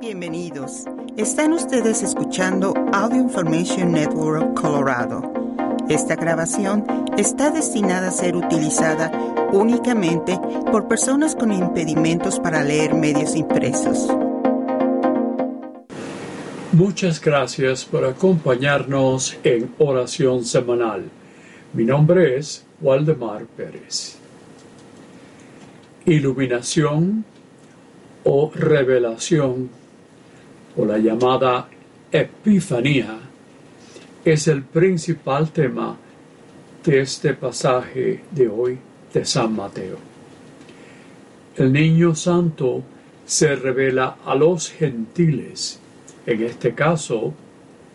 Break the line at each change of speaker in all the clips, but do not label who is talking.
Bienvenidos. Están ustedes escuchando Audio Information Network Colorado. Esta grabación está destinada a ser utilizada únicamente por personas con impedimentos para leer medios impresos.
Muchas gracias por acompañarnos en oración semanal. Mi nombre es Waldemar Pérez. Iluminación o revelación o la llamada Epifanía es el principal tema de este pasaje de hoy de San Mateo. El niño santo se revela a los gentiles, en este caso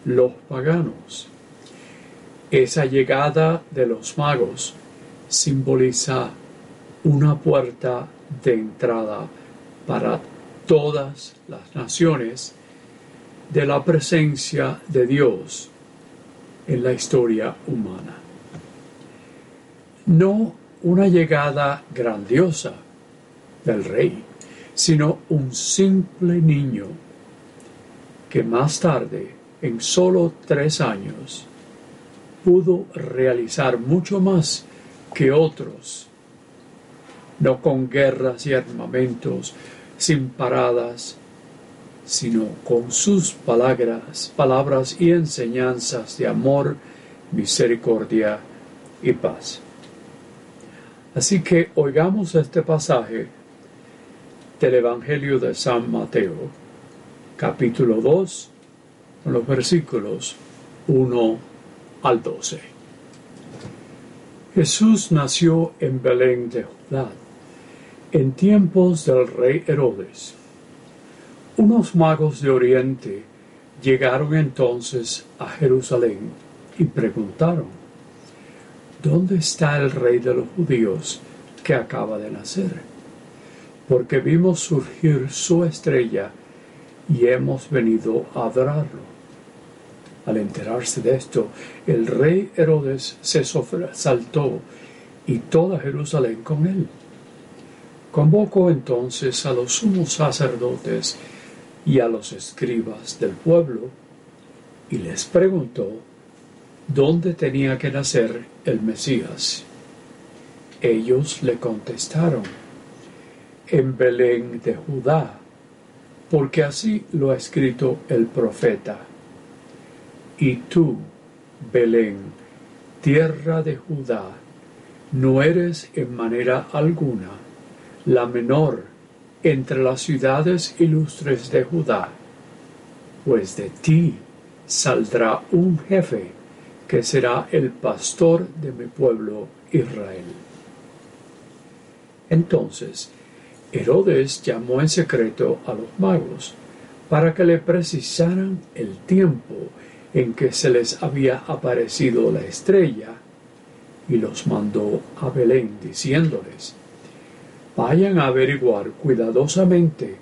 los paganos. Esa llegada de los magos simboliza una puerta de entrada para todas las naciones de la presencia de Dios en la historia humana. No una llegada grandiosa del rey, sino un simple niño que más tarde, en solo tres años, pudo realizar mucho más que otros, no con guerras y armamentos, sin paradas, sino con sus palabras, palabras y enseñanzas de amor, misericordia y paz. Así que oigamos este pasaje del Evangelio de San Mateo, capítulo 2, con los versículos 1 al 12. Jesús nació en Belén de Judá, en tiempos del rey Herodes unos magos de Oriente llegaron entonces a Jerusalén y preguntaron, ¿dónde está el rey de los judíos que acaba de nacer? Porque vimos surgir su estrella y hemos venido a adorarlo. Al enterarse de esto, el rey Herodes se saltó y toda Jerusalén con él. Convocó entonces a los sumos sacerdotes y a los escribas del pueblo y les preguntó dónde tenía que nacer el Mesías. Ellos le contestaron, en Belén de Judá, porque así lo ha escrito el profeta. Y tú, Belén, tierra de Judá, no eres en manera alguna la menor entre las ciudades ilustres de Judá, pues de ti saldrá un jefe que será el pastor de mi pueblo Israel. Entonces, Herodes llamó en secreto a los magos para que le precisaran el tiempo en que se les había aparecido la estrella y los mandó a Belén diciéndoles, vayan a averiguar cuidadosamente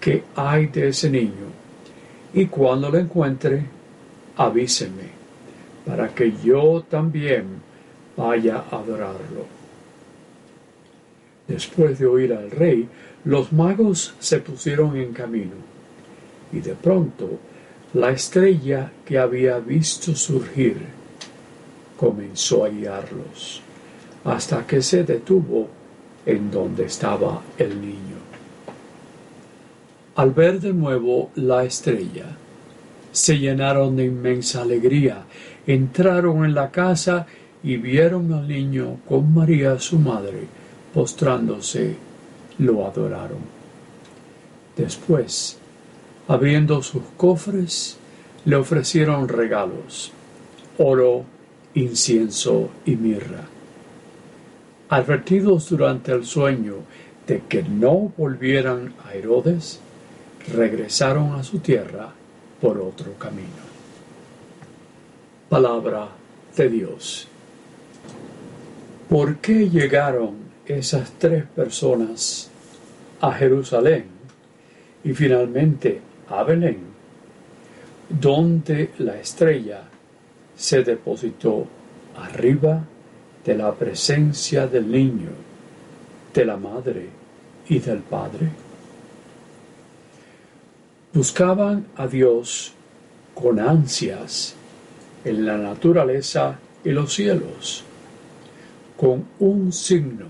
qué hay de ese niño y cuando lo encuentre, avíseme para que yo también vaya a adorarlo. Después de oír al rey, los magos se pusieron en camino y de pronto la estrella que había visto surgir comenzó a guiarlos hasta que se detuvo en donde estaba el niño. Al ver de nuevo la estrella, se llenaron de inmensa alegría, entraron en la casa y vieron al niño con María su madre, postrándose, lo adoraron. Después, abriendo sus cofres, le ofrecieron regalos, oro, incienso y mirra advertidos durante el sueño de que no volvieran a Herodes, regresaron a su tierra por otro camino. Palabra de Dios. ¿Por qué llegaron esas tres personas a Jerusalén y finalmente a Belén, donde la estrella se depositó arriba de la presencia del niño, de la madre y del padre? buscaban a Dios con ansias en la naturaleza y los cielos, con un signo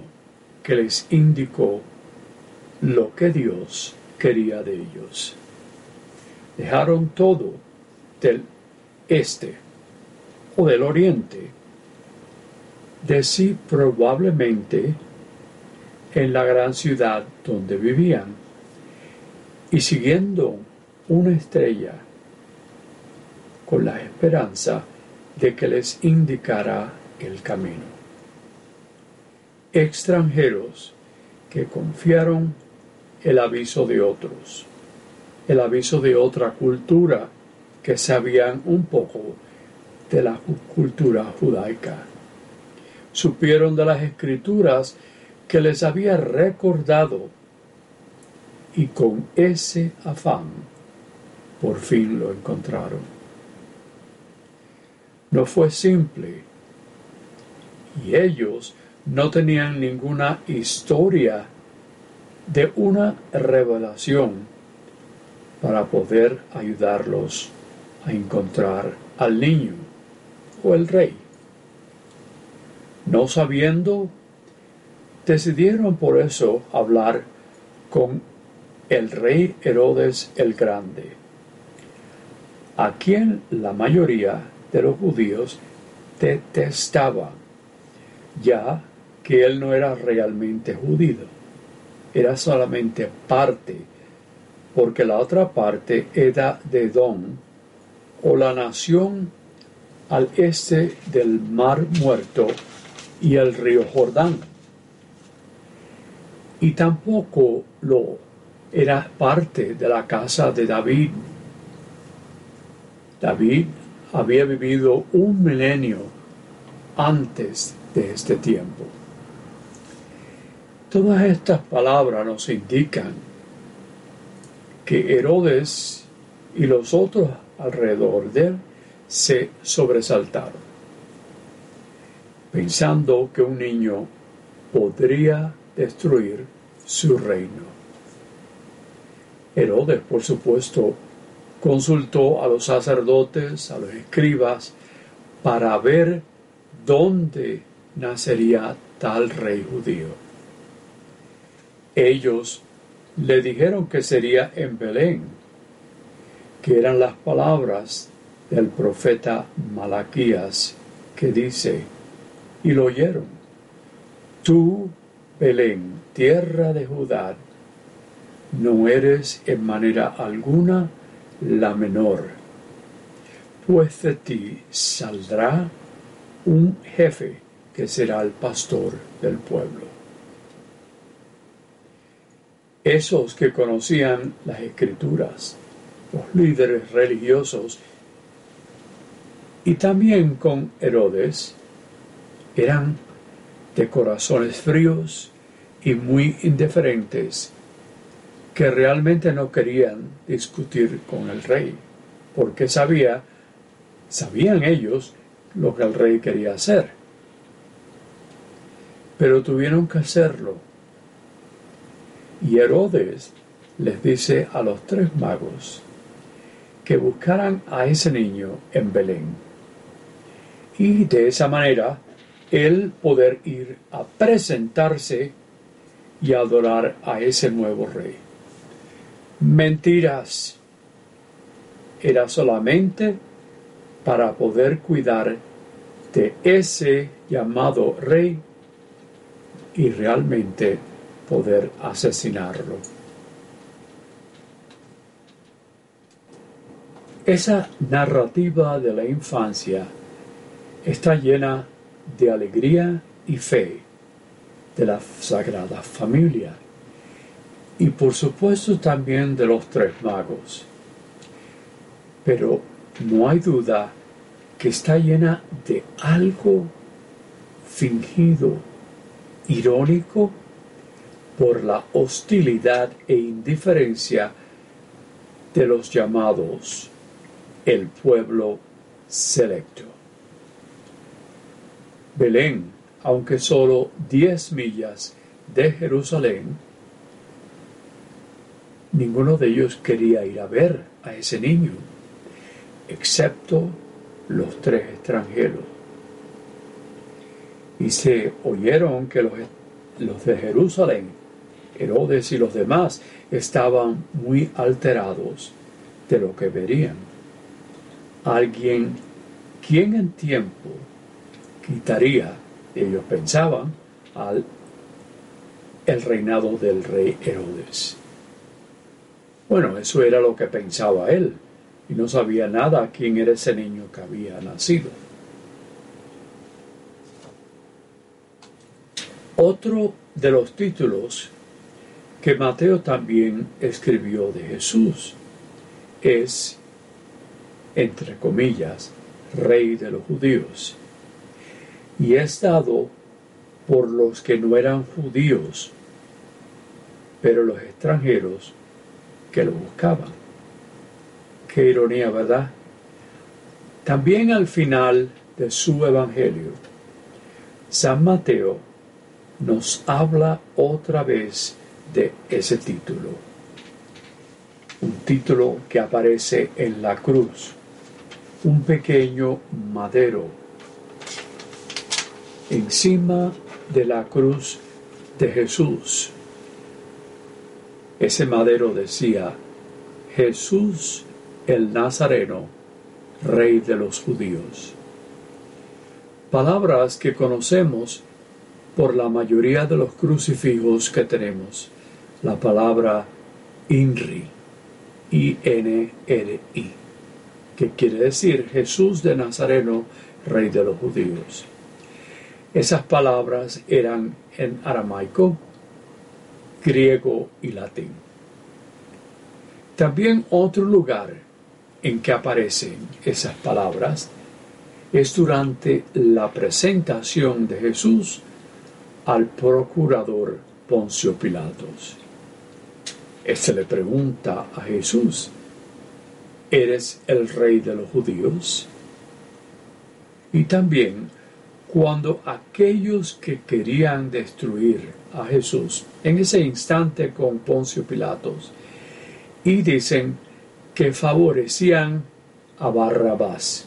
que les indicó lo que Dios quería de ellos. Dejaron todo del este o del oriente de sí probablemente en la gran ciudad donde vivían y siguiendo una estrella con la esperanza de que les indicara el camino. Extranjeros que confiaron el aviso de otros, el aviso de otra cultura que sabían un poco de la cultura judaica. Supieron de las escrituras que les había recordado y con ese afán por fin lo encontraron. No fue simple y ellos no tenían ninguna historia de una revelación para poder ayudarlos a encontrar al niño o el rey. No sabiendo, decidieron por eso hablar con el rey Herodes el Grande, a quien la mayoría de los judíos detestaban, ya que él no era realmente judío, era solamente parte, porque la otra parte era de Don, o la nación al este del mar muerto y el río Jordán. Y tampoco lo era parte de la casa de David. David había vivido un milenio antes de este tiempo. Todas estas palabras nos indican que Herodes y los otros alrededor de él se sobresaltaron, pensando que un niño podría destruir su reino. Herodes, por supuesto, consultó a los sacerdotes, a los escribas, para ver dónde nacería tal rey judío. Ellos le dijeron que sería en Belén, que eran las palabras del profeta Malaquías que dice, y lo oyeron, tú, Belén, tierra de Judá, no eres en manera alguna la menor, pues de ti saldrá un jefe que será el pastor del pueblo. Esos que conocían las escrituras, los líderes religiosos, y también con Herodes, eran de corazones fríos y muy indiferentes, que realmente no querían discutir con el rey, porque sabía, sabían ellos lo que el rey quería hacer. Pero tuvieron que hacerlo y Herodes les dice a los tres magos que buscaran a ese niño en Belén. Y de esa manera él poder ir a presentarse y adorar a ese nuevo rey. Mentiras. Era solamente para poder cuidar de ese llamado rey y realmente poder asesinarlo. Esa narrativa de la infancia está llena de alegría y fe de la Sagrada Familia y por supuesto también de los tres magos. Pero no hay duda que está llena de algo fingido, irónico por la hostilidad e indiferencia de los llamados el pueblo selecto. Belén, aunque solo diez millas de Jerusalén, ninguno de ellos quería ir a ver a ese niño, excepto los tres extranjeros. Y se oyeron que los, los de Jerusalén, Herodes y los demás, estaban muy alterados de lo que verían. Alguien quien en tiempo quitaría, ellos pensaban, al el reinado del rey Herodes. Bueno, eso era lo que pensaba él, y no sabía nada quién era ese niño que había nacido. Otro de los títulos que Mateo también escribió de Jesús es, entre comillas, rey de los judíos. Y es dado por los que no eran judíos, pero los extranjeros que lo buscaban. Qué ironía, ¿verdad? También al final de su Evangelio, San Mateo nos habla otra vez de ese título. Un título que aparece en la cruz, un pequeño madero. Encima de la cruz de Jesús. Ese madero decía, Jesús el Nazareno, Rey de los judíos. Palabras que conocemos por la mayoría de los crucifijos que tenemos. La palabra INRI, I-N-R-I, que quiere decir Jesús de Nazareno, Rey de los judíos. Esas palabras eran en aramaico, griego y latín. También otro lugar en que aparecen esas palabras es durante la presentación de Jesús al procurador Poncio Pilatos. Este le pregunta a Jesús, ¿eres el rey de los judíos? Y también cuando aquellos que querían destruir a Jesús en ese instante con Poncio Pilatos y dicen que favorecían a Barrabás.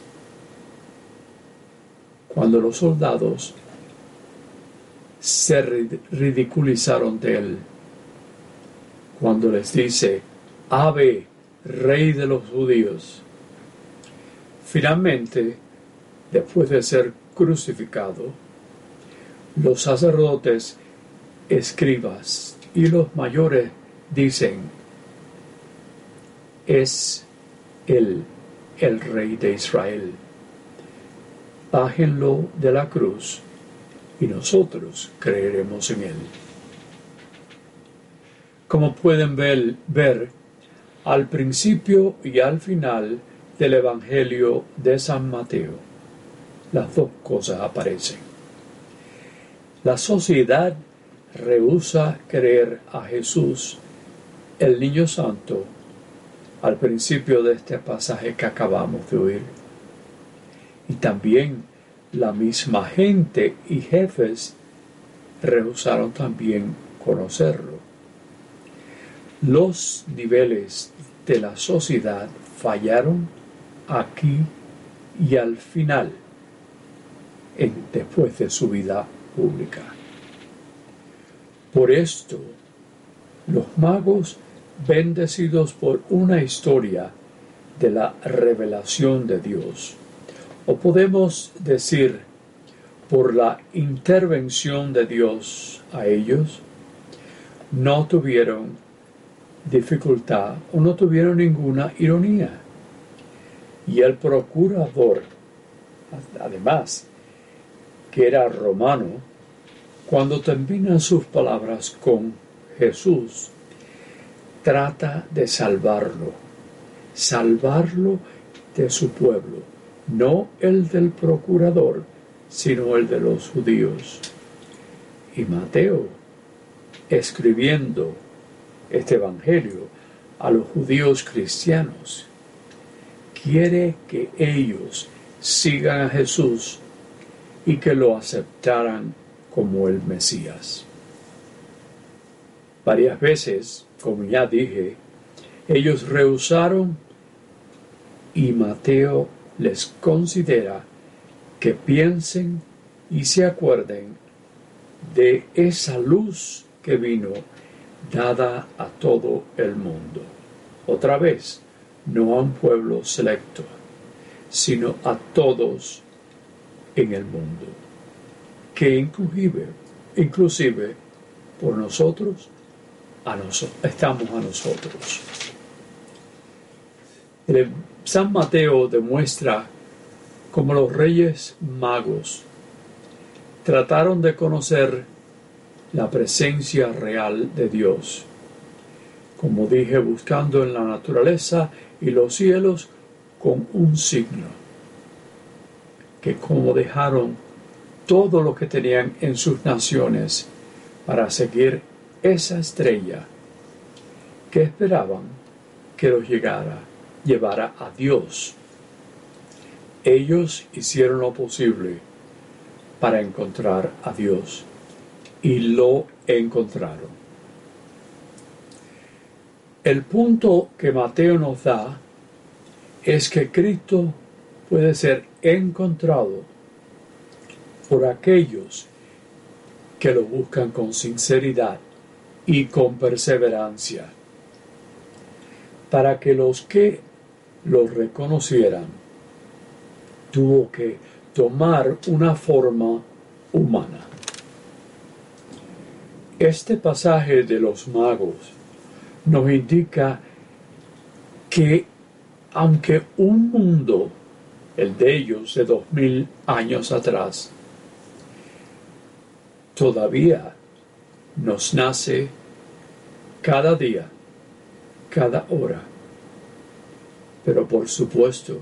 Cuando los soldados se ridiculizaron de él, cuando les dice, Ave, rey de los judíos. Finalmente, después de ser crucificado, los sacerdotes, escribas y los mayores dicen, es él el rey de Israel. Bájenlo de la cruz y nosotros creeremos en él. Como pueden ver, ver, al principio y al final del Evangelio de San Mateo, las dos cosas aparecen. La sociedad rehúsa creer a Jesús, el niño santo, al principio de este pasaje que acabamos de oír. Y también la misma gente y jefes rehusaron también conocerlo. Los niveles de la sociedad fallaron aquí y al final después de su vida pública. Por esto, los magos, bendecidos por una historia de la revelación de Dios, o podemos decir por la intervención de Dios a ellos, no tuvieron dificultad o no tuvieron ninguna ironía. Y el procurador, además, que era romano, cuando termina sus palabras con Jesús, trata de salvarlo, salvarlo de su pueblo, no el del procurador, sino el de los judíos. Y Mateo, escribiendo este Evangelio a los judíos cristianos, quiere que ellos sigan a Jesús y que lo aceptaran como el Mesías. Varias veces, como ya dije, Ellos rehusaron y Mateo les considera que piensen y se acuerden de esa luz que vino dada a todo el mundo. Otra vez, no a un pueblo selecto, sino a todos en el mundo, que inclusive, inclusive por nosotros, a nosotros, estamos a nosotros. San Mateo demuestra cómo los reyes magos trataron de conocer la presencia real de Dios. Como dije, buscando en la naturaleza y los cielos con un signo, que como dejaron todo lo que tenían en sus naciones para seguir esa estrella que esperaban que los llegara, llevara a Dios. Ellos hicieron lo posible para encontrar a Dios y lo encontraron. El punto que Mateo nos da es que Cristo puede ser encontrado por aquellos que lo buscan con sinceridad y con perseverancia, para que los que lo reconocieran tuvo que tomar una forma humana. Este pasaje de los magos nos indica que aunque un mundo, el de ellos de dos mil años atrás, todavía nos nace cada día, cada hora. Pero por supuesto,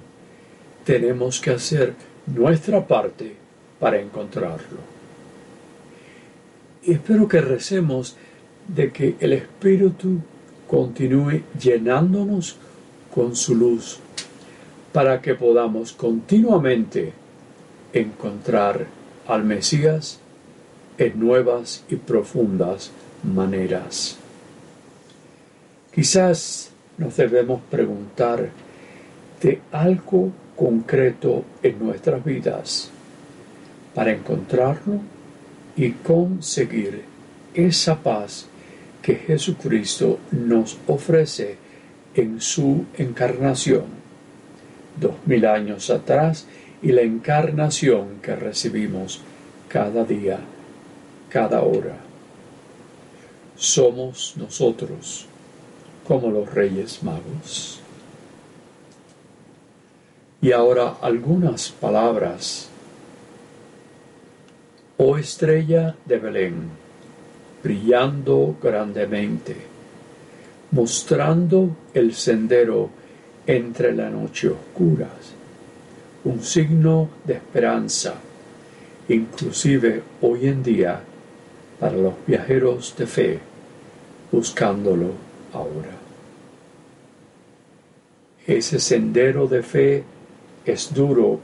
tenemos que hacer nuestra parte para encontrarlo. Y espero que recemos de que el Espíritu continúe llenándonos con su luz para que podamos continuamente encontrar al Mesías en nuevas y profundas maneras. Quizás nos debemos preguntar de algo concreto en nuestras vidas para encontrarlo y conseguir esa paz que Jesucristo nos ofrece en su encarnación dos mil años atrás y la encarnación que recibimos cada día cada hora. Somos nosotros como los reyes magos. Y ahora algunas palabras. Oh estrella de Belén, brillando grandemente, mostrando el sendero entre la noche oscura, un signo de esperanza, inclusive hoy en día para los viajeros de fe buscándolo ahora. Ese sendero de fe es duro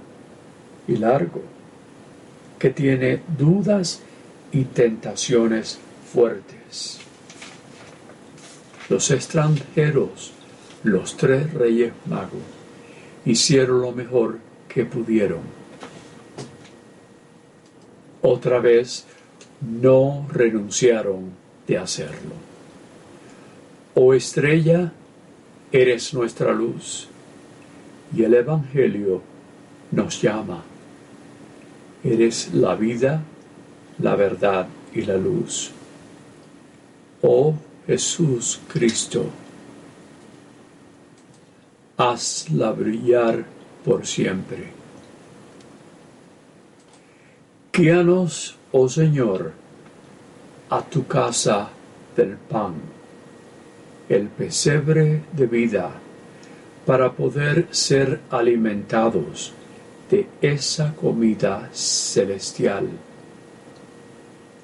y largo, que tiene dudas y tentaciones fuertes. Los extranjeros, los tres reyes magos, hicieron lo mejor que pudieron. Otra vez no renunciaron de hacerlo. Oh estrella, eres nuestra luz y el Evangelio nos llama. Eres la vida, la verdad y la luz. Oh Jesús Cristo, hazla brillar por siempre. Guíanos oh Señor, a tu casa del pan, el pesebre de vida, para poder ser alimentados de esa comida celestial,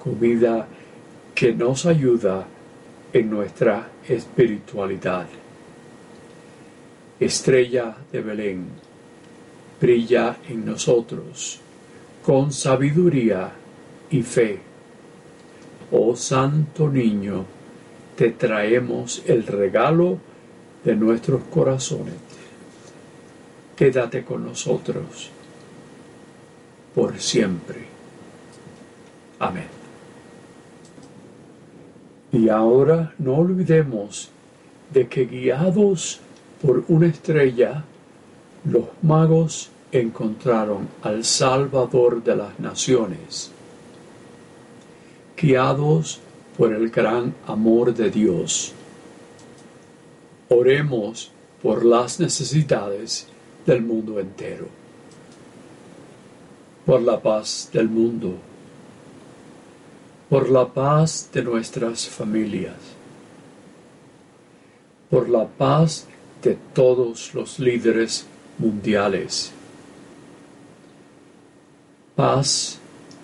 comida que nos ayuda en nuestra espiritualidad. Estrella de Belén, brilla en nosotros con sabiduría y fe. Oh Santo Niño, te traemos el regalo de nuestros corazones. Quédate con nosotros por siempre. Amén. Y ahora no olvidemos de que guiados por una estrella, los magos encontraron al Salvador de las naciones. Guiados por el gran amor de Dios. Oremos por las necesidades del mundo entero, por la paz del mundo, por la paz de nuestras familias, por la paz de todos los líderes mundiales, paz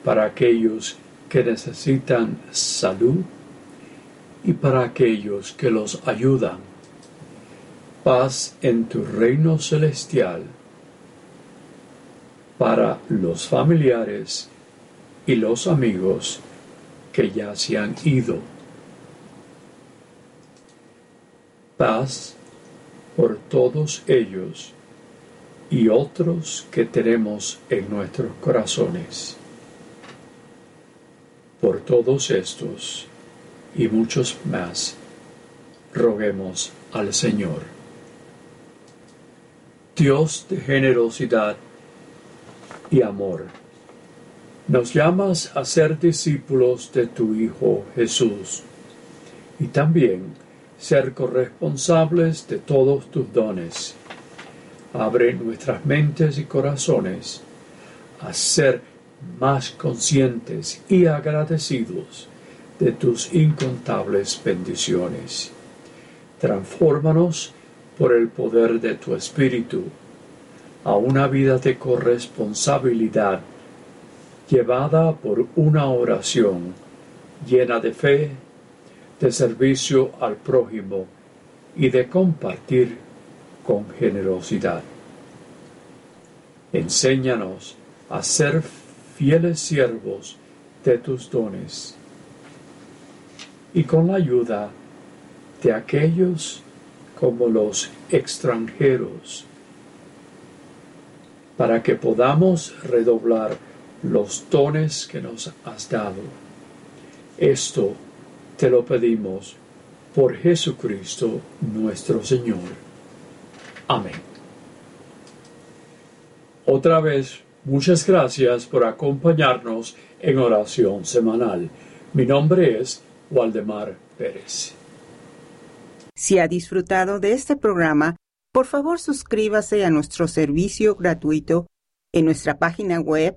para aquellos que necesitan salud y para aquellos que los ayudan. Paz en tu reino celestial para los familiares y los amigos que ya se han ido. Paz por todos ellos y otros que tenemos en nuestros corazones. Por todos estos y muchos más, roguemos al Señor. Dios de generosidad y amor, nos llamas a ser discípulos de tu Hijo Jesús y también ser corresponsables de todos tus dones. Abre nuestras mentes y corazones a ser más conscientes y agradecidos de tus incontables bendiciones. Transfórmanos por el poder de tu Espíritu a una vida de corresponsabilidad llevada por una oración llena de fe, de servicio al prójimo y de compartir con generosidad. Enséñanos a ser fieles siervos de tus dones y con la ayuda de aquellos como los extranjeros, para que podamos redoblar los dones que nos has dado. Esto te lo pedimos por Jesucristo nuestro Señor. Amén. Otra vez Muchas gracias por acompañarnos en oración semanal. Mi nombre es Waldemar Pérez.
Si ha disfrutado de este programa, por favor suscríbase a nuestro servicio gratuito en nuestra página web